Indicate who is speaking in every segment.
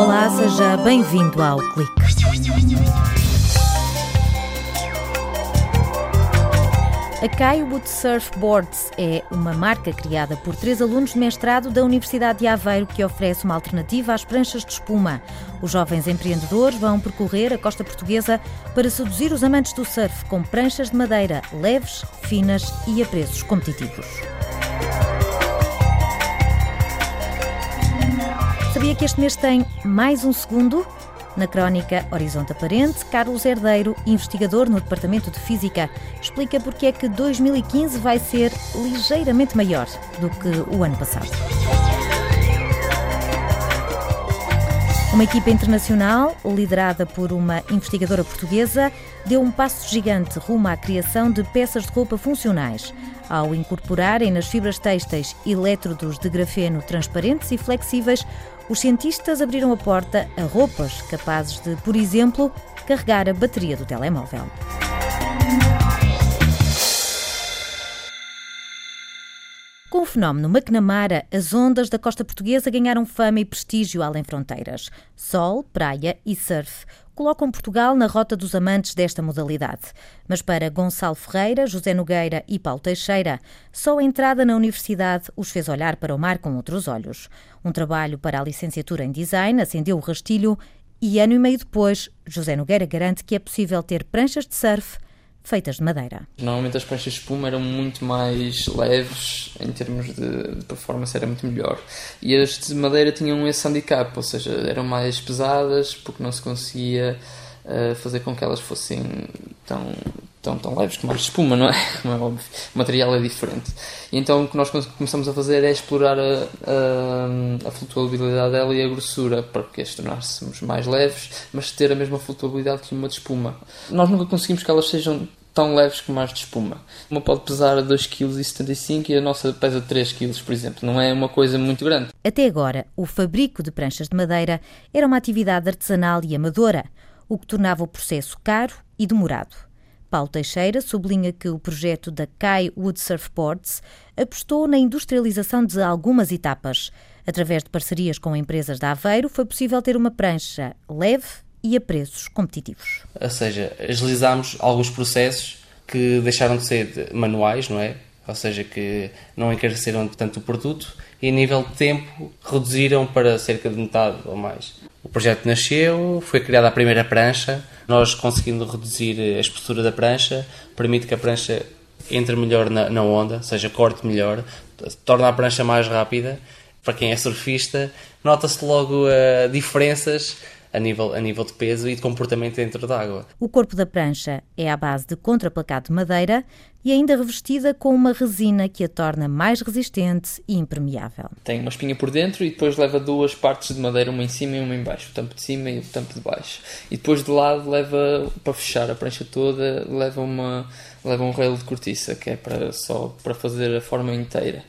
Speaker 1: Olá, seja bem-vindo ao Clique. A Kaiwood Surfboards é uma marca criada por três alunos de mestrado da Universidade de Aveiro que oferece uma alternativa às pranchas de espuma. Os jovens empreendedores vão percorrer a costa portuguesa para seduzir os amantes do surf com pranchas de madeira leves, finas e a preços competitivos. Sabia que este mês tem mais um segundo? Na crónica Horizonte Aparente, Carlos Herdeiro, investigador no Departamento de Física, explica porque é que 2015 vai ser ligeiramente maior do que o ano passado. Uma equipa internacional, liderada por uma investigadora portuguesa, deu um passo gigante rumo à criação de peças de roupa funcionais, ao incorporarem nas fibras têxteis elétrodos de grafeno transparentes e flexíveis os cientistas abriram a porta a roupas capazes de, por exemplo, carregar a bateria do telemóvel. Com o fenómeno McNamara, as ondas da costa portuguesa ganharam fama e prestígio além fronteiras. Sol, praia e surf colocam Portugal na rota dos amantes desta modalidade. Mas para Gonçalo Ferreira, José Nogueira e Paulo Teixeira, só a entrada na universidade os fez olhar para o mar com outros olhos. Um trabalho para a licenciatura em design acendeu o rastilho e ano e meio depois, José Nogueira garante que é possível ter pranchas de surf feitas de madeira.
Speaker 2: Normalmente as pranchas de espuma eram muito mais leves, em termos de, performance era muito melhor. E as de madeira tinham esse handicap, ou seja, eram mais pesadas porque não se conseguia uh, fazer com que elas fossem tão, tão, tão leves como de espuma, não é? Como é óbvio. O material é diferente. E então o que nós começamos a fazer é explorar a, a, a flutuabilidade dela e a grossura para que as tornássemos mais leves, mas ter a mesma flutuabilidade que uma de espuma. Nós nunca conseguimos que elas sejam tão leves como as de espuma. Uma pode pesar 2,75 kg e a nossa pesa 3 kg, por exemplo. Não é uma coisa muito grande.
Speaker 1: Até agora, o fabrico de pranchas de madeira era uma atividade artesanal e amadora, o que tornava o processo caro e demorado. Paulo Teixeira sublinha que o projeto da Kai Wood Surfboards apostou na industrialização de algumas etapas. Através de parcerias com empresas da Aveiro, foi possível ter uma prancha leve e a preços competitivos.
Speaker 3: Ou seja, agilizámos alguns processos que deixaram de ser manuais, não é? Ou seja, que não encareceram tanto o produto e a nível de tempo reduziram para cerca de metade ou mais. O projeto nasceu, foi criada a primeira prancha, nós conseguindo reduzir a espessura da prancha, permite que a prancha entre melhor na, na onda, ou seja, corte melhor, torna a prancha mais rápida. Para quem é surfista, nota-se logo uh, diferenças a nível, a nível de peso e de comportamento dentro da água.
Speaker 1: O corpo da prancha é à base de contraplacado de madeira e ainda revestida com uma resina que a torna mais resistente e impermeável.
Speaker 2: Tem uma espinha por dentro e depois leva duas partes de madeira, uma em cima e uma em baixo, o tampo de cima e o tampo de baixo. E depois de lado leva, para fechar a prancha toda, leva, uma, leva um relo de cortiça, que é para, só para fazer a forma inteira.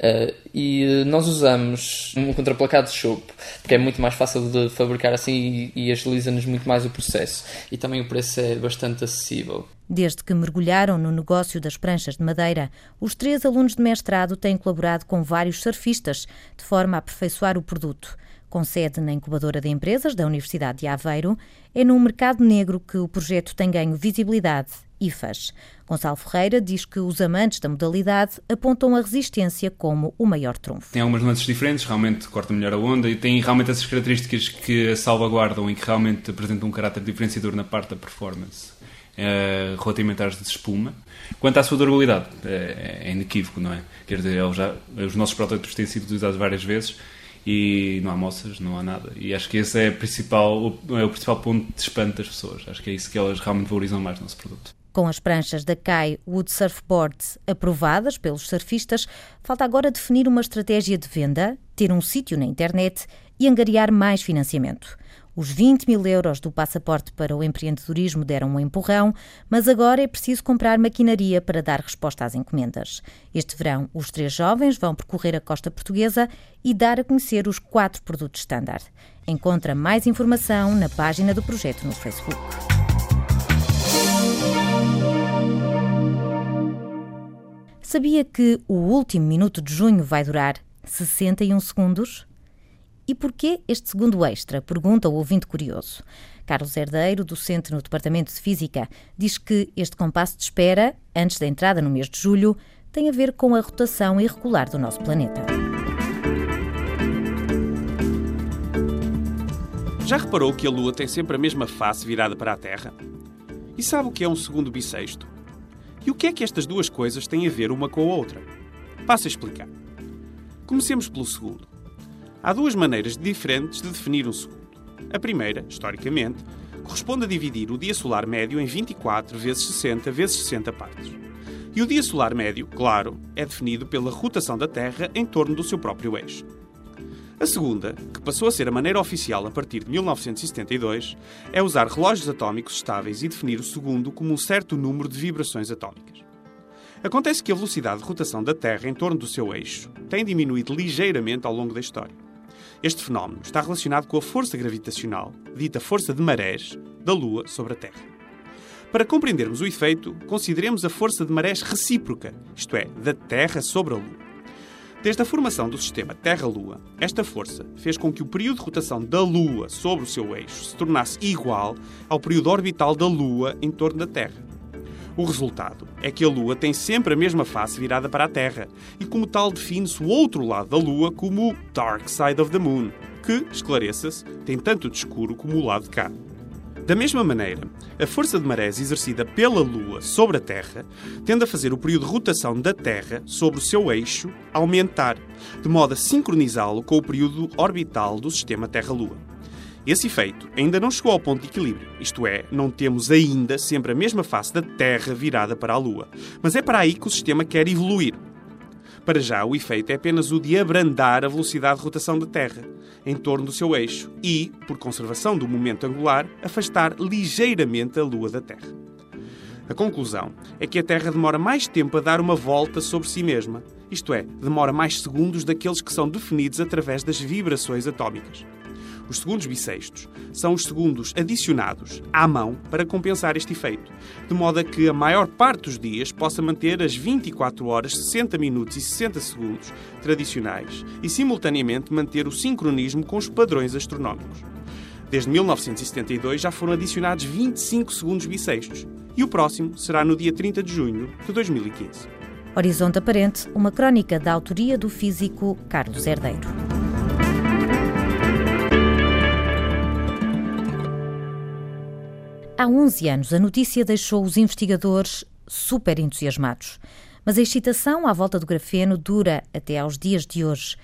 Speaker 2: Uh, e nós usamos um contraplacado de chope, porque é muito mais fácil de fabricar assim e, e agiliza-nos muito mais o processo. E também o preço é bastante acessível.
Speaker 1: Desde que mergulharam no negócio das pranchas de madeira, os três alunos de mestrado têm colaborado com vários surfistas, de forma a aperfeiçoar o produto. Com sede na incubadora de empresas da Universidade de Aveiro, é no mercado negro que o projeto tem ganho visibilidade IFAs. Gonçalo Ferreira diz que os amantes da modalidade apontam a resistência como o maior trunfo.
Speaker 4: Tem algumas nuances diferentes, realmente corta melhor a onda e tem realmente essas características que salvaguardam e que realmente apresentam um caráter diferenciador na parte da performance. Uh, relativamente às de espuma. Quanto à sua durabilidade, é, é inequívoco, não é? Quer dizer, já, os nossos protótipos têm sido utilizados várias vezes e não há moças, não há nada. E acho que esse é, principal, é o principal ponto de espanto das pessoas. Acho que é isso que elas realmente valorizam mais no nosso produto.
Speaker 1: Com as pranchas da Kai Wood Surfboards aprovadas pelos surfistas, falta agora definir uma estratégia de venda, ter um sítio na internet e angariar mais financiamento. Os 20 mil euros do passaporte para o empreendedorismo deram um empurrão, mas agora é preciso comprar maquinaria para dar resposta às encomendas. Este verão, os três jovens vão percorrer a costa portuguesa e dar a conhecer os quatro produtos standard. Encontra mais informação na página do projeto no Facebook. Sabia que o último minuto de junho vai durar 61 segundos? E porquê este segundo extra? Pergunta o ouvinte curioso. Carlos Herdeiro, docente no Departamento de Física, diz que este compasso de espera, antes da entrada no mês de julho, tem a ver com a rotação irregular do nosso planeta.
Speaker 5: Já reparou que a Lua tem sempre a mesma face virada para a Terra? E sabe o que é um segundo bissexto? E o que é que estas duas coisas têm a ver uma com a outra? Passo a explicar. Comecemos pelo segundo. Há duas maneiras diferentes de definir um segundo. A primeira, historicamente, corresponde a dividir o dia solar médio em 24 vezes 60 vezes 60 partes. E o dia solar médio, claro, é definido pela rotação da Terra em torno do seu próprio eixo. A segunda, que passou a ser a maneira oficial a partir de 1972, é usar relógios atómicos estáveis e definir o segundo como um certo número de vibrações atómicas. Acontece que a velocidade de rotação da Terra em torno do seu eixo tem diminuído ligeiramente ao longo da história. Este fenómeno está relacionado com a força gravitacional, dita força de marés, da Lua sobre a Terra. Para compreendermos o efeito, consideremos a força de marés recíproca, isto é, da Terra sobre a Lua. Desde a formação do sistema Terra-Lua, esta força fez com que o período de rotação da Lua sobre o seu eixo se tornasse igual ao período orbital da Lua em torno da Terra. O resultado é que a Lua tem sempre a mesma face virada para a Terra e, como tal, define-se o outro lado da Lua como o Dark Side of the Moon, que, esclareça-se, tem tanto de escuro como o lado de cá. Da mesma maneira, a força de marés exercida pela Lua sobre a Terra tende a fazer o período de rotação da Terra sobre o seu eixo aumentar, de modo a sincronizá-lo com o período orbital do sistema Terra-Lua. Esse efeito ainda não chegou ao ponto de equilíbrio, isto é, não temos ainda sempre a mesma face da Terra virada para a Lua, mas é para aí que o sistema quer evoluir. Para já, o efeito é apenas o de abrandar a velocidade de rotação da Terra em torno do seu eixo e, por conservação do momento angular, afastar ligeiramente a Lua da Terra. A conclusão é que a Terra demora mais tempo a dar uma volta sobre si mesma, isto é, demora mais segundos daqueles que são definidos através das vibrações atómicas. Os segundos bissextos são os segundos adicionados à mão para compensar este efeito, de modo a que a maior parte dos dias possa manter as 24 horas, 60 minutos e 60 segundos tradicionais e, simultaneamente, manter o sincronismo com os padrões astronómicos. Desde 1972 já foram adicionados 25 segundos bissextos e o próximo será no dia 30 de junho de 2015.
Speaker 1: Horizonte Aparente, uma crónica da autoria do físico Carlos Herdeiro. Há 11 anos, a notícia deixou os investigadores super entusiasmados. Mas a excitação à volta do grafeno dura até aos dias de hoje.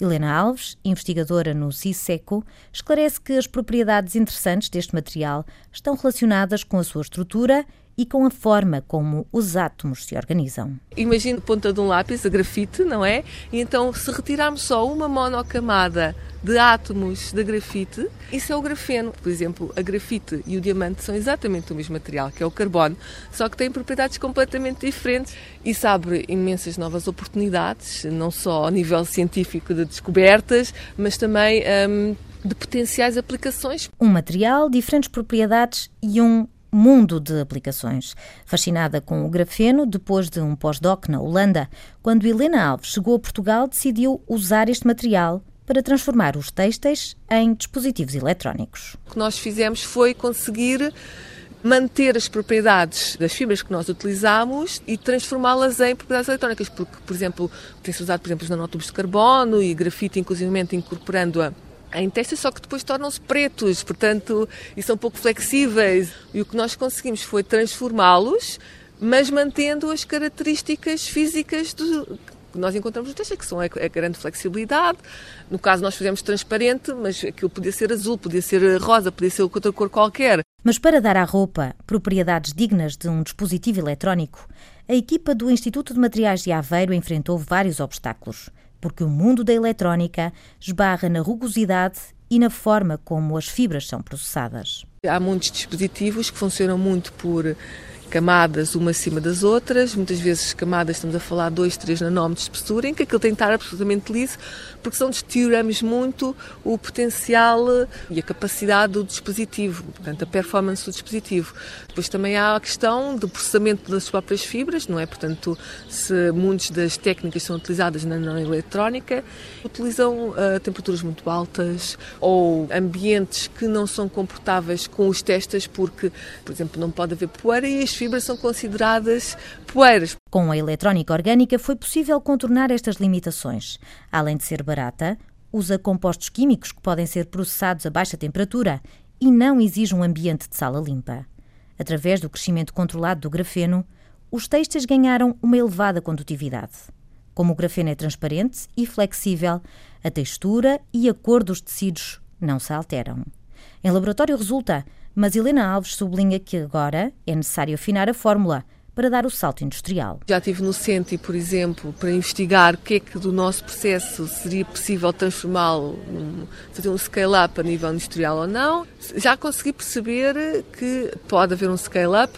Speaker 1: Helena Alves, investigadora no CISECO, esclarece que as propriedades interessantes deste material estão relacionadas com a sua estrutura e com a forma como os átomos se organizam.
Speaker 6: Imagine a ponta de um lápis, a grafite, não é? E então, se retirarmos só uma monocamada de átomos da grafite, isso é o grafeno. Por exemplo, a grafite e o diamante são exatamente o mesmo material, que é o carbono, só que têm propriedades completamente diferentes. Isso abre imensas novas oportunidades, não só a nível científico de descobertas, mas também hum, de potenciais aplicações.
Speaker 1: Um material, diferentes propriedades e um mundo de aplicações. Fascinada com o grafeno, depois de um pós-doc na Holanda, quando Helena Alves chegou a Portugal, decidiu usar este material para transformar os têxteis em dispositivos eletrónicos.
Speaker 6: O que nós fizemos foi conseguir manter as propriedades das fibras que nós utilizamos e transformá-las em propriedades eletrónicas, porque, por exemplo, tem-se usado, por exemplo, os nanotubos de carbono e grafite, inclusive incorporando-a em testes, só que depois tornam-se pretos, portanto, e são pouco flexíveis. E o que nós conseguimos foi transformá-los, mas mantendo as características físicas do, que nós encontramos no texto, que são a, a grande flexibilidade. No caso, nós fizemos transparente, mas aquilo podia ser azul, podia ser rosa, podia ser outra cor qualquer.
Speaker 1: Mas para dar à roupa propriedades dignas de um dispositivo eletrónico, a equipa do Instituto de Materiais de Aveiro enfrentou vários obstáculos, porque o mundo da eletrónica esbarra na rugosidade e na forma como as fibras são processadas.
Speaker 6: Há muitos dispositivos que funcionam muito por camadas uma acima das outras, muitas vezes camadas estamos a falar 2, 3 nanómetros de espessura, em que aquilo tem que estar absolutamente liso, porque senão deterioramos muito o potencial e a capacidade do dispositivo, portanto a performance do dispositivo. Depois também há a questão do processamento das próprias fibras, não é? Portanto, se muitas das técnicas são utilizadas na nanoeletrónica, utilizam uh, temperaturas muito altas ou ambientes que não são comportáveis com os testes, porque, por exemplo, não pode haver poeira e as fibras são consideradas poeiras.
Speaker 1: Com a eletrónica orgânica foi possível contornar estas limitações. Além de ser barata, usa compostos químicos que podem ser processados a baixa temperatura e não exige um ambiente de sala limpa. Através do crescimento controlado do grafeno, os textos ganharam uma elevada condutividade. Como o grafeno é transparente e flexível, a textura e a cor dos tecidos não se alteram. Em laboratório resulta, mas Helena Alves sublinha que agora é necessário afinar a fórmula para dar o salto industrial.
Speaker 6: Já estive no CENTI, por exemplo, para investigar o que é que do nosso processo seria possível transformá-lo, fazer um scale-up a nível industrial ou não. Já consegui perceber que pode haver um scale-up,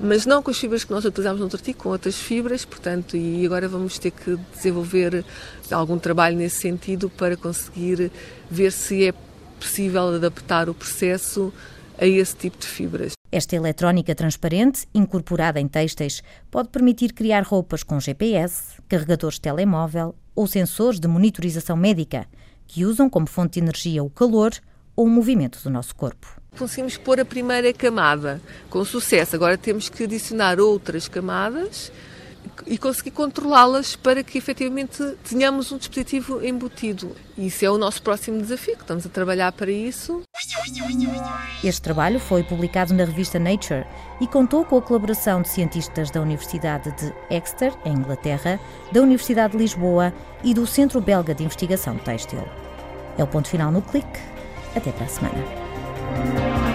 Speaker 6: mas não com as fibras que nós utilizamos no artigo, com outras fibras, portanto, e agora vamos ter que desenvolver algum trabalho nesse sentido para conseguir ver se é possível adaptar o processo a esse tipo de fibras.
Speaker 1: Esta eletrónica transparente, incorporada em têxteis, pode permitir criar roupas com GPS, carregadores de telemóvel ou sensores de monitorização médica, que usam como fonte de energia o calor ou o movimento do nosso corpo.
Speaker 6: Conseguimos pôr a primeira camada com sucesso. Agora temos que adicionar outras camadas e conseguir controlá-las para que efetivamente tenhamos um dispositivo embutido. Isso é o nosso próximo desafio, que estamos a trabalhar para isso.
Speaker 1: Este trabalho foi publicado na revista Nature e contou com a colaboração de cientistas da Universidade de Exeter, em Inglaterra, da Universidade de Lisboa e do Centro Belga de Investigação Têxtil. É o ponto final no clique. Até para a semana.